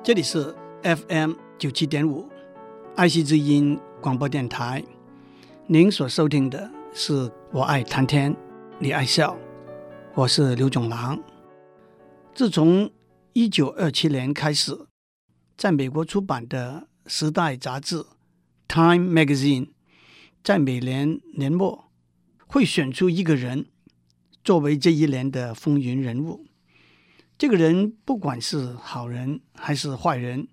这里是 FM 九七点五爱惜之音广播电台。您所收听的是我爱谈天，你爱笑，我是刘总郎。自从一九二七年开始，在美国出版的《时代》杂志 （Time Magazine） 在每年年末会选出一个人作为这一年的风云人物。这个人不管是好人还是坏人，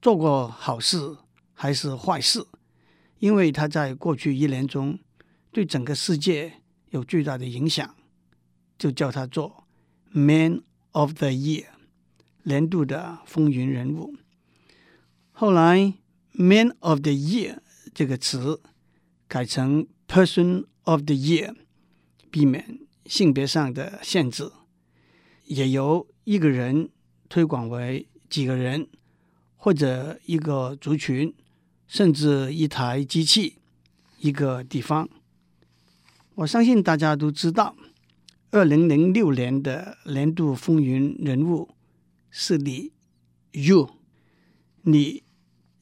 做过好事还是坏事，因为他在过去一年中对整个世界有巨大的影响，就叫他做 Man of the Year，年度的风云人物。后来 Man of the Year 这个词改成 Person of the Year，避免性别上的限制，也由一个人推广为几个人，或者一个族群，甚至一台机器、一个地方。我相信大家都知道，二零零六年的年度风云人物是你，you，你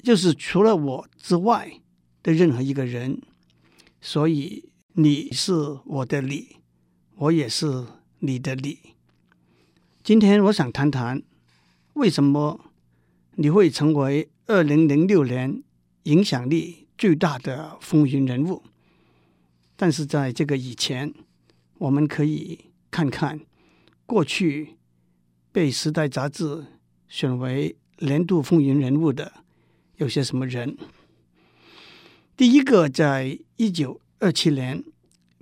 就是除了我之外的任何一个人。所以你是我的你，我也是你的你。今天我想谈谈，为什么你会成为二零零六年影响力最大的风云人物？但是在这个以前，我们可以看看过去被《时代》杂志选为年度风云人物的有些什么人。第一个，在一九二七年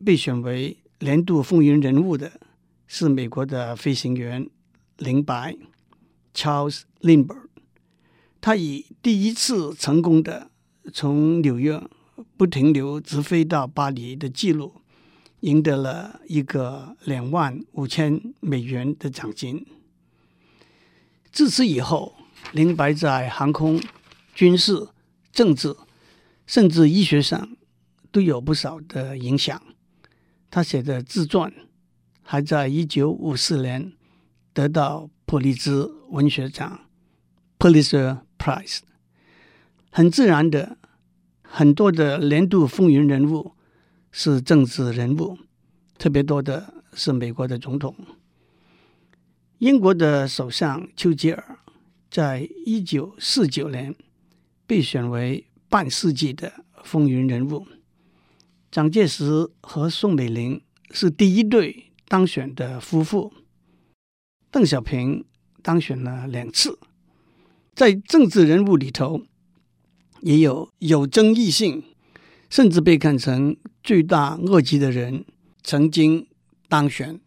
被选为年度风云人物的。是美国的飞行员林白 Charles Lindbergh，他以第一次成功的从纽约不停留直飞到巴黎的记录，赢得了一个两万五千美元的奖金。自此以后，林白在航空、军事、政治，甚至医学上都有不少的影响。他写的自传。还在一九五四年得到普利兹文学奖 （Pulitzer Prize）。很自然的，很多的年度风云人物是政治人物，特别多的是美国的总统。英国的首相丘吉尔在一九四九年被选为半世纪的风云人物。蒋介石和宋美龄是第一对。当选的夫妇，邓小平当选了两次，在政治人物里头，也有有争议性，甚至被看成罪大恶极的人曾经当选。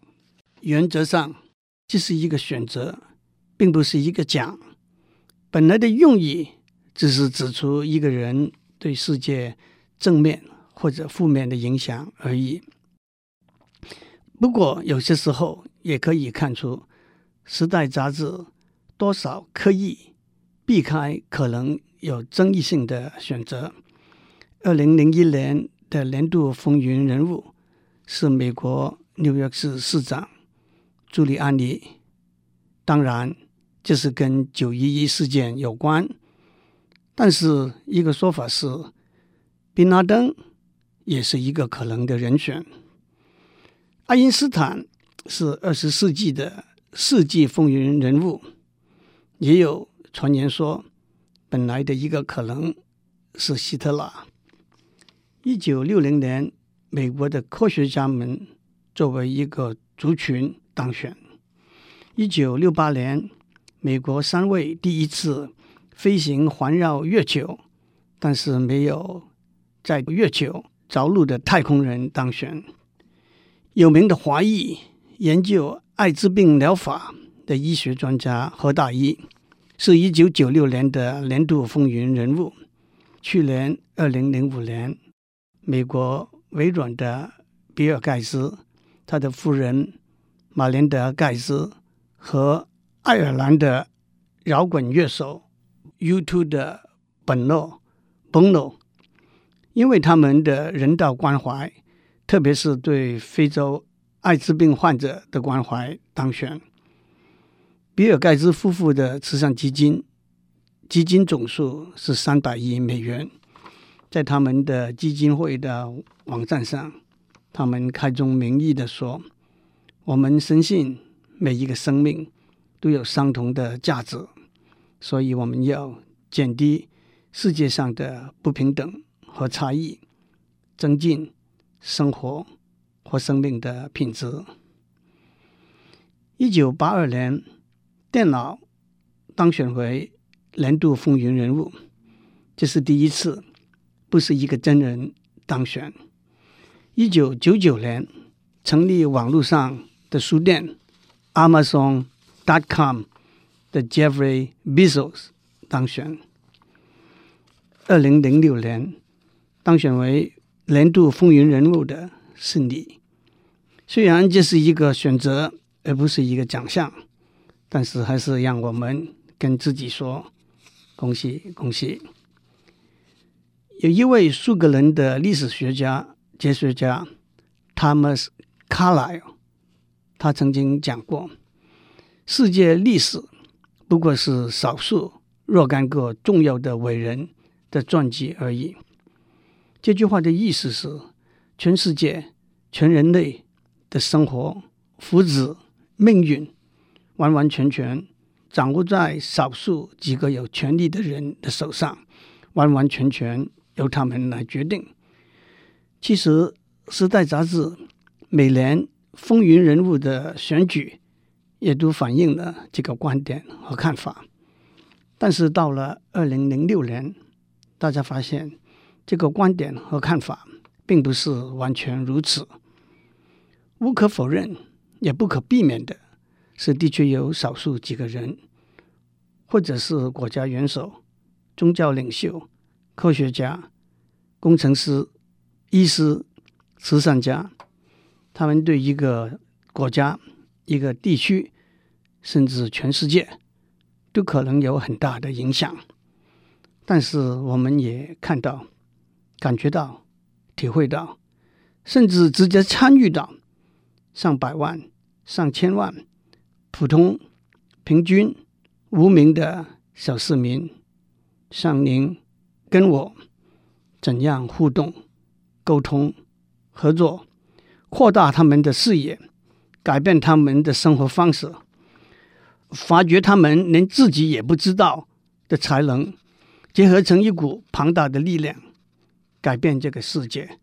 原则上，这是一个选择，并不是一个奖。本来的用意只是指出一个人对世界正面或者负面的影响而已。不过，有些时候也可以看出，《时代》杂志多少刻意避开可能有争议性的选择。二零零一年的年度风云人物是美国纽约市市长朱利安尼，当然这是跟九一一事件有关。但是一个说法是，宾拉登也是一个可能的人选。爱因斯坦是二十世纪的世纪风云人物，也有传言说，本来的一个可能是希特勒。一九六零年，美国的科学家们作为一个族群当选。一九六八年，美国三位第一次飞行环绕月球，但是没有在月球着陆的太空人当选。有名的华裔研究艾滋病疗法的医学专家何大一，是一九九六年的年度风云人物。去年二零零五年，美国微软的比尔盖茨、他的夫人玛莲德盖茨和爱尔兰的摇滚乐手 U2 的本诺 Bono，因为他们的人道关怀。特别是对非洲艾滋病患者的关怀当选。比尔盖茨夫妇的慈善基金基金总数是三百亿美元。在他们的基金会的网站上，他们开宗明义地说：“我们深信每一个生命都有相同的价值，所以我们要减低世界上的不平等和差异，增进生活和生命的品质。”一九八二年，电脑当选为年度风云人物，这是第一次。不是一个真人当选。一九九九年成立网络上的书店 Amazon.com 的 Jeffrey Bezos 当选。二零零六年当选为年度风云人物的是你。虽然这是一个选择，而不是一个奖项，但是还是让我们跟自己说：恭喜恭喜！有一位苏格兰的历史学家、哲学家 Thomas Carlyle，他曾经讲过：“世界历史不过是少数若干个重要的伟人的传记而已。”这句话的意思是，全世界、全人类的生活、福祉、命运，完完全全掌握在少数几个有权力的人的手上，完完全全。由他们来决定。其实，《时代》杂志每年风云人物的选举也都反映了这个观点和看法。但是到了二零零六年，大家发现这个观点和看法并不是完全如此。无可否认，也不可避免的是，的确有少数几个人，或者是国家元首、宗教领袖。科学家、工程师、医师、慈善家，他们对一个国家、一个地区，甚至全世界，都可能有很大的影响。但是，我们也看到、感觉到、体会到，甚至直接参与到上百万、上千万普通、平均、无名的小市民，像您。跟我怎样互动、沟通、合作，扩大他们的视野，改变他们的生活方式，发掘他们连自己也不知道的才能，结合成一股庞大的力量，改变这个世界，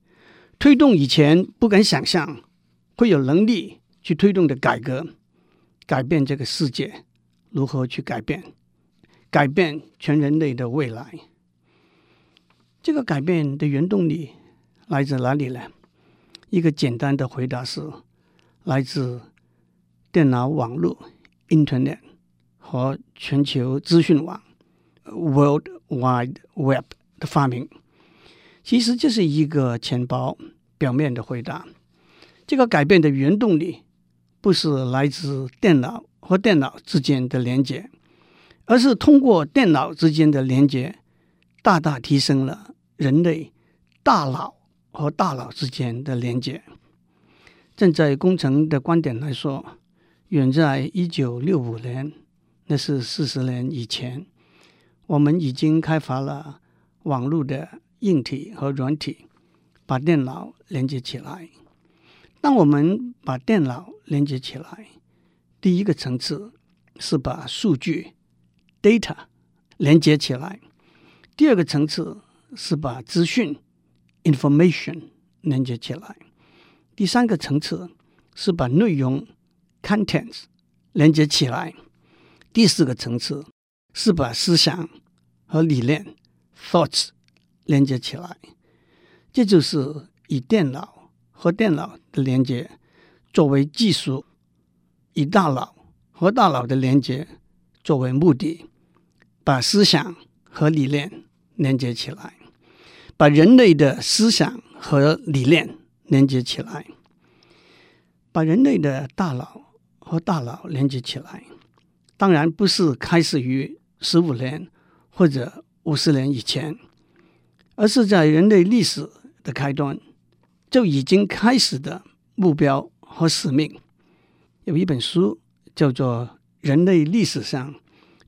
推动以前不敢想象会有能力去推动的改革，改变这个世界，如何去改变？改变全人类的未来。这个改变的原动力来自哪里呢？一个简单的回答是来自电脑网络 （Internet） 和全球资讯网 （World Wide Web） 的发明。其实这是一个浅薄、表面的回答。这个改变的原动力不是来自电脑和电脑之间的连接，而是通过电脑之间的连接，大大提升了。人类大脑和大脑之间的连接，站在工程的观点来说，远在一九六五年，那是四十年以前，我们已经开发了网络的硬体和软体，把电脑连接起来。当我们把电脑连接起来，第一个层次是把数据 （data） 连接起来，第二个层次。是把资讯 information 连接起来，第三个层次是把内容 contents 连接起来，第四个层次是把思想和理念 thoughts 连接起来。这就是以电脑和电脑的连接作为技术，以大脑和大脑的连接作为目的，把思想和理念连接起来。把人类的思想和理念连接起来，把人类的大脑和大脑连接起来，当然不是开始于十五年或者五十年以前，而是在人类历史的开端就已经开始的目标和使命。有一本书叫做《人类历史上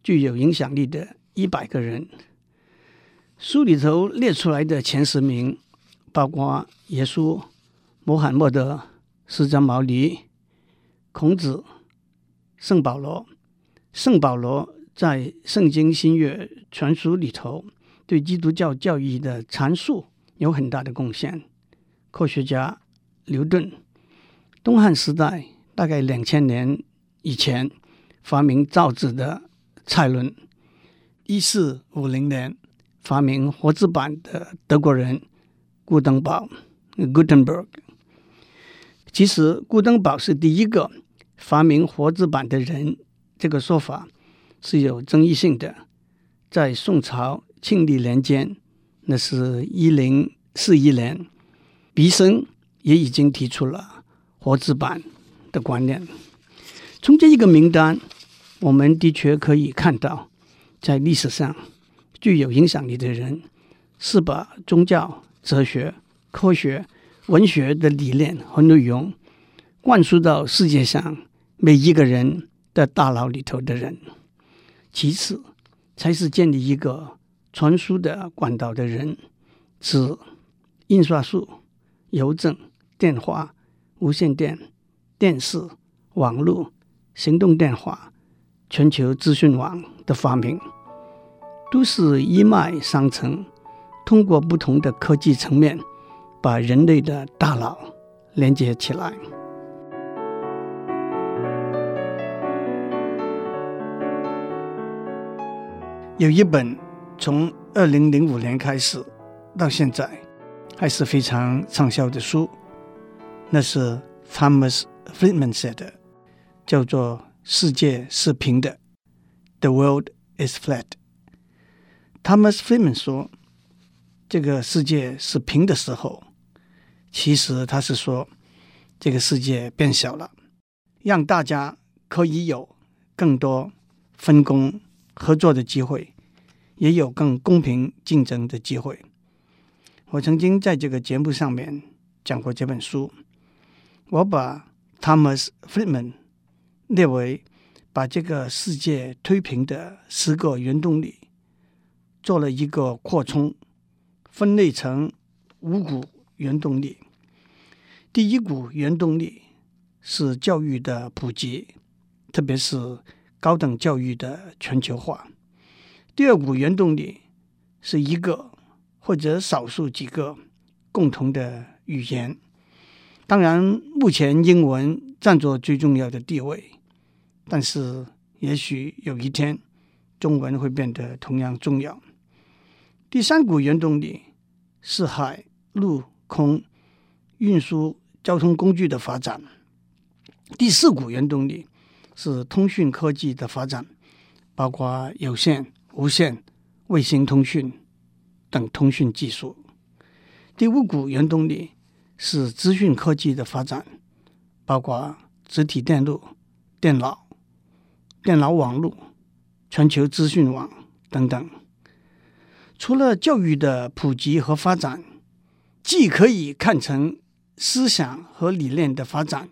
具有影响力的一百个人。书里头列出来的前十名，包括耶稣、穆罕默德、释迦牟尼、孔子、圣保罗。圣保罗在《圣经新约全书》里头对基督教教义的阐述有很大的贡献。科学家牛顿，东汉时代大概两千年以前发明造纸的蔡伦，一四五零年发明活字版的德国人古登堡 （Gutenberg）。其实，古登堡是第一个发明活字版的人，这个说法是有争议性的。在宋朝庆历年间，那是一零四一年。毕生也已经提出了活字版的观念。从这一个名单，我们的确可以看到，在历史上具有影响力的人，是把宗教、哲学、科学、文学的理念和内容灌输到世界上每一个人的大脑里头的人。其次，才是建立一个传输的管道的人，指印刷术。邮政、电话、无线电、电视、网络、行动电话、全球资讯网的发明，都是一脉相承，通过不同的科技层面，把人类的大脑连接起来。有一本从二零零五年开始到现在。还是非常畅销的书，那是 Thomas Friedman 写的，叫做《世界是平的》（The World is Flat）。Thomas Friedman 说：“这个世界是平的时候，其实他是说这个世界变小了，让大家可以有更多分工合作的机会，也有更公平竞争的机会。”我曾经在这个节目上面讲过这本书，我把 Thomas Friedman 列为把这个世界推平的十个原动力，做了一个扩充，分类成五股原动力。第一股原动力是教育的普及，特别是高等教育的全球化。第二股原动力是一个。或者少数几个共同的语言，当然，目前英文占着最重要的地位，但是也许有一天，中文会变得同样重要。第三股原动力是海陆空运输交通工具的发展。第四股原动力是通讯科技的发展，包括有线、无线、卫星通讯。等通讯技术。第五股原动力是资讯科技的发展，包括实体电路、电脑、电脑网络、全球资讯网等等。除了教育的普及和发展，既可以看成思想和理念的发展，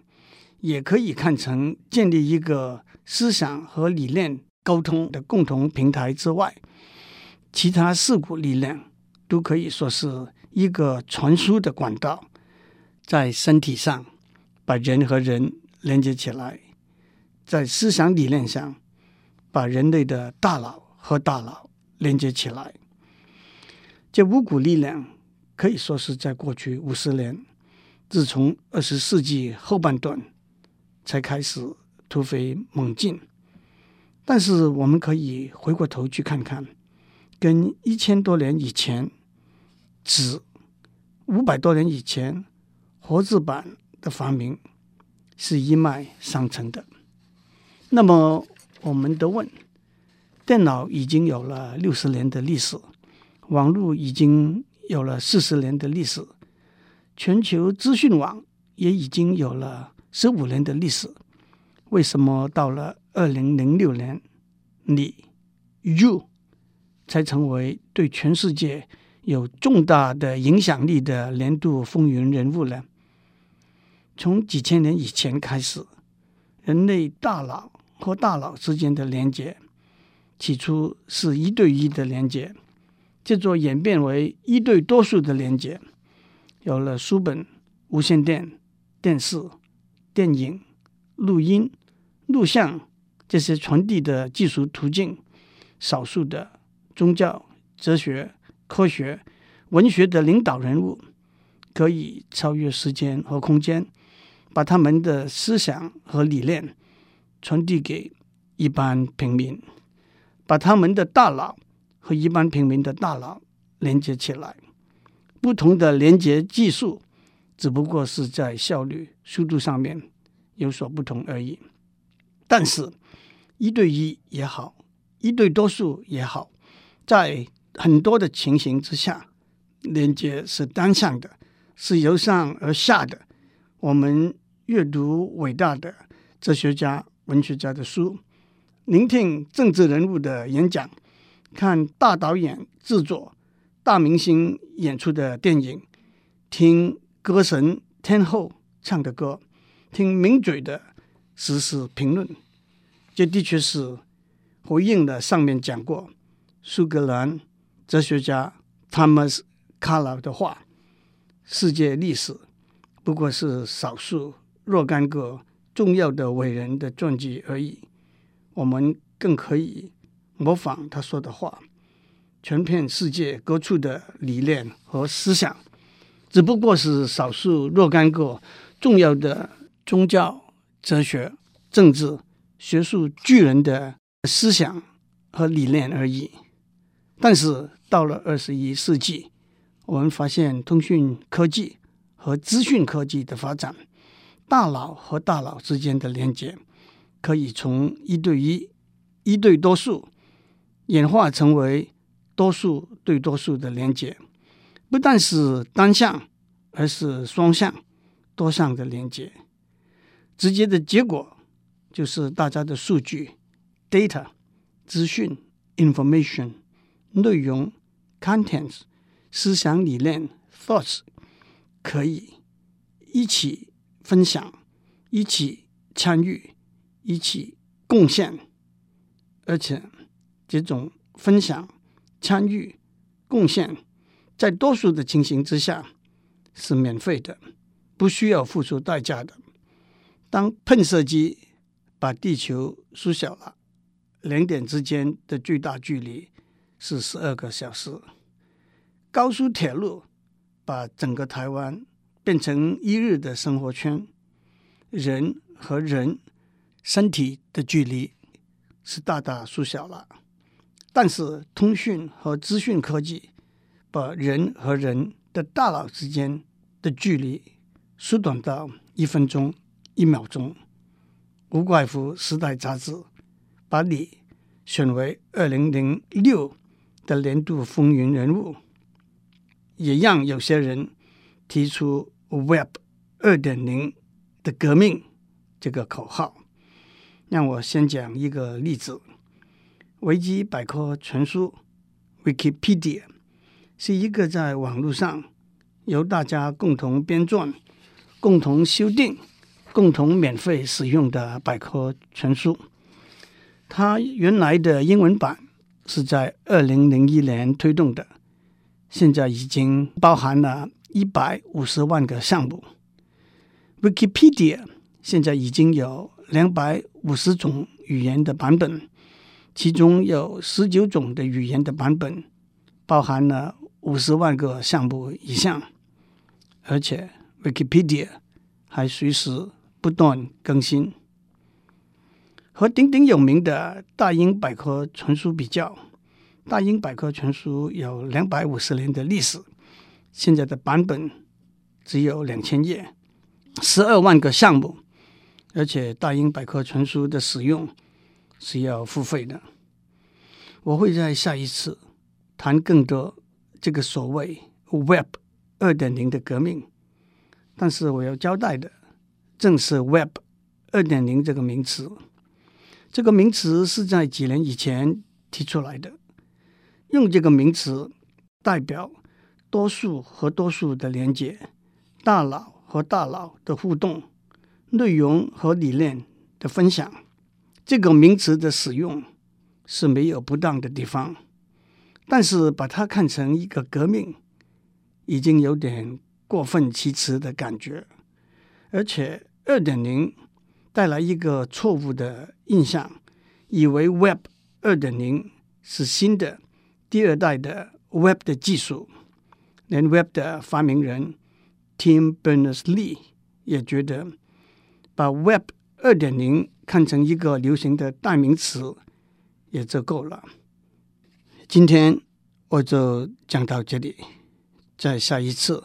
也可以看成建立一个思想和理念沟通的共同平台之外，其他四股力量。都可以说是一个传输的管道，在身体上把人和人连接起来，在思想理念上把人类的大脑和大脑连接起来。这五股力量可以说是在过去五十年，自从二十世纪后半段才开始突飞猛进。但是我们可以回过头去看看，跟一千多年以前。指五百多年以前，活字版的发明是一脉相承的。那么，我们都问：电脑已经有了六十年的历史，网络已经有了四十年的历史，全球资讯网也已经有了十五年的历史，为什么到了二零零六年，你 you 才成为对全世界？有重大的影响力的年度风云人物呢？从几千年以前开始，人类大脑和大脑之间的连接起初是一对一的连接，接着演变为一对多数的连接，有了书本、无线电、电视、电影、录音、录像这些传递的技术途径，少数的宗教、哲学、科学、文学的领导人物，可以超越时间和空间，把他们的思想和理念传递给一般平民。把他们的大脑和一般平民的大脑连接起来，不同的连接技术只不过是在效率、速度上面有所不同而已。但是，一对一也好，一对多数也好，在很多的情形之下，连接是单向的，是由上而下的。我们阅读伟大的哲学家、文学家的书。聆听政治人物的演讲，看大导演制作、大明星演出的电影，听歌神天后唱的歌，听名嘴的时事评论，这的确是回应了上面讲过苏格兰哲学家 Thomas c a r l y 的话：“世界历史不过是少数若干个重要的伟人的传记而已。”我们更可以模仿他说的话，全片世界各处的理念和思想，只不过是少数若干个重要的宗教、哲学、政治、学术巨人的思想和理念而已。但是到了二十一世纪，我们发现通讯科技和资讯科技的发展，大脑和大脑之间的连接。可以从一对一、一对多数演化成为多数对多数的连接，不但是单向，而是双向、多向的连接。直接的结果就是大家的数据 （data）、资讯 （information）、内容 （contents）、思想理念 （thoughts） 可以一起分享、一起参与。一起贡献，而且这种分享、参与、贡献，在多数的情形之下是免费的，不需要付出代价的。当喷射机把地球缩小了，两点之间的最大距离是十二个小时；高速铁路把整个台湾变成一日的生活圈，人和人。身体的距离是大大缩小了，但是通讯和资讯科技把人和人的大脑之间的距离缩短到一分钟、一秒钟。无怪乎《时代》杂志把你选为二零零六的年度风云人物，也让有些人提出 “Web 二点零”的革命这个口号。让我先讲一个例子，维基百科全书 （Wikipedia） 是一个在网络上由大家共同编撰、共同修订、共同免费使用的百科全书。它原来的英文版是在二零零一年推动的，现在已经包含了一百五十万个项目。Wikipedia 现在已经有两百五十种语言的版本，其中有十九种的语言的版本包含了五十万个项目以上，而且 Wikipedia 还随时不断更新。和鼎鼎有名的大英百科全书比较，大英百科全书有两百五十年的历史，现在的版本只有两千页，十二万个项目。而且大英百科全书的使用是要付费的。我会在下一次谈更多这个所谓 Web 二点零的革命，但是我要交代的正是 Web 二点零这个名词。这个名词是在几年以前提出来的，用这个名词代表多数和多数的连接，大脑和大脑的互动。内容和理念的分享，这个名词的使用是没有不当的地方，但是把它看成一个革命，已经有点过分其词的感觉。而且二点零带来一个错误的印象，以为 Web 二点零是新的第二代的 Web 的技术。连 Web 的发明人 Tim Berners-Lee 也觉得，把 Web 二点零看成一个流行的代名词。也就够了。今天我就讲到这里，在下一次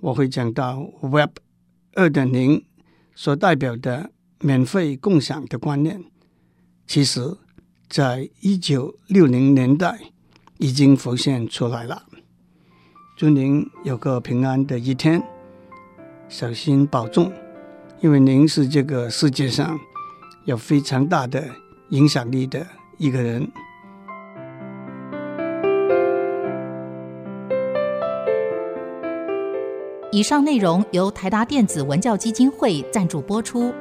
我会讲到 Web 二点零所代表的免费共享的观念，其实在一九六零年代已经浮现出来了。祝您有个平安的一天，小心保重，因为您是这个世界上有非常大的影响力的。一个人。以上内容由台达电子文教基金会赞助播出。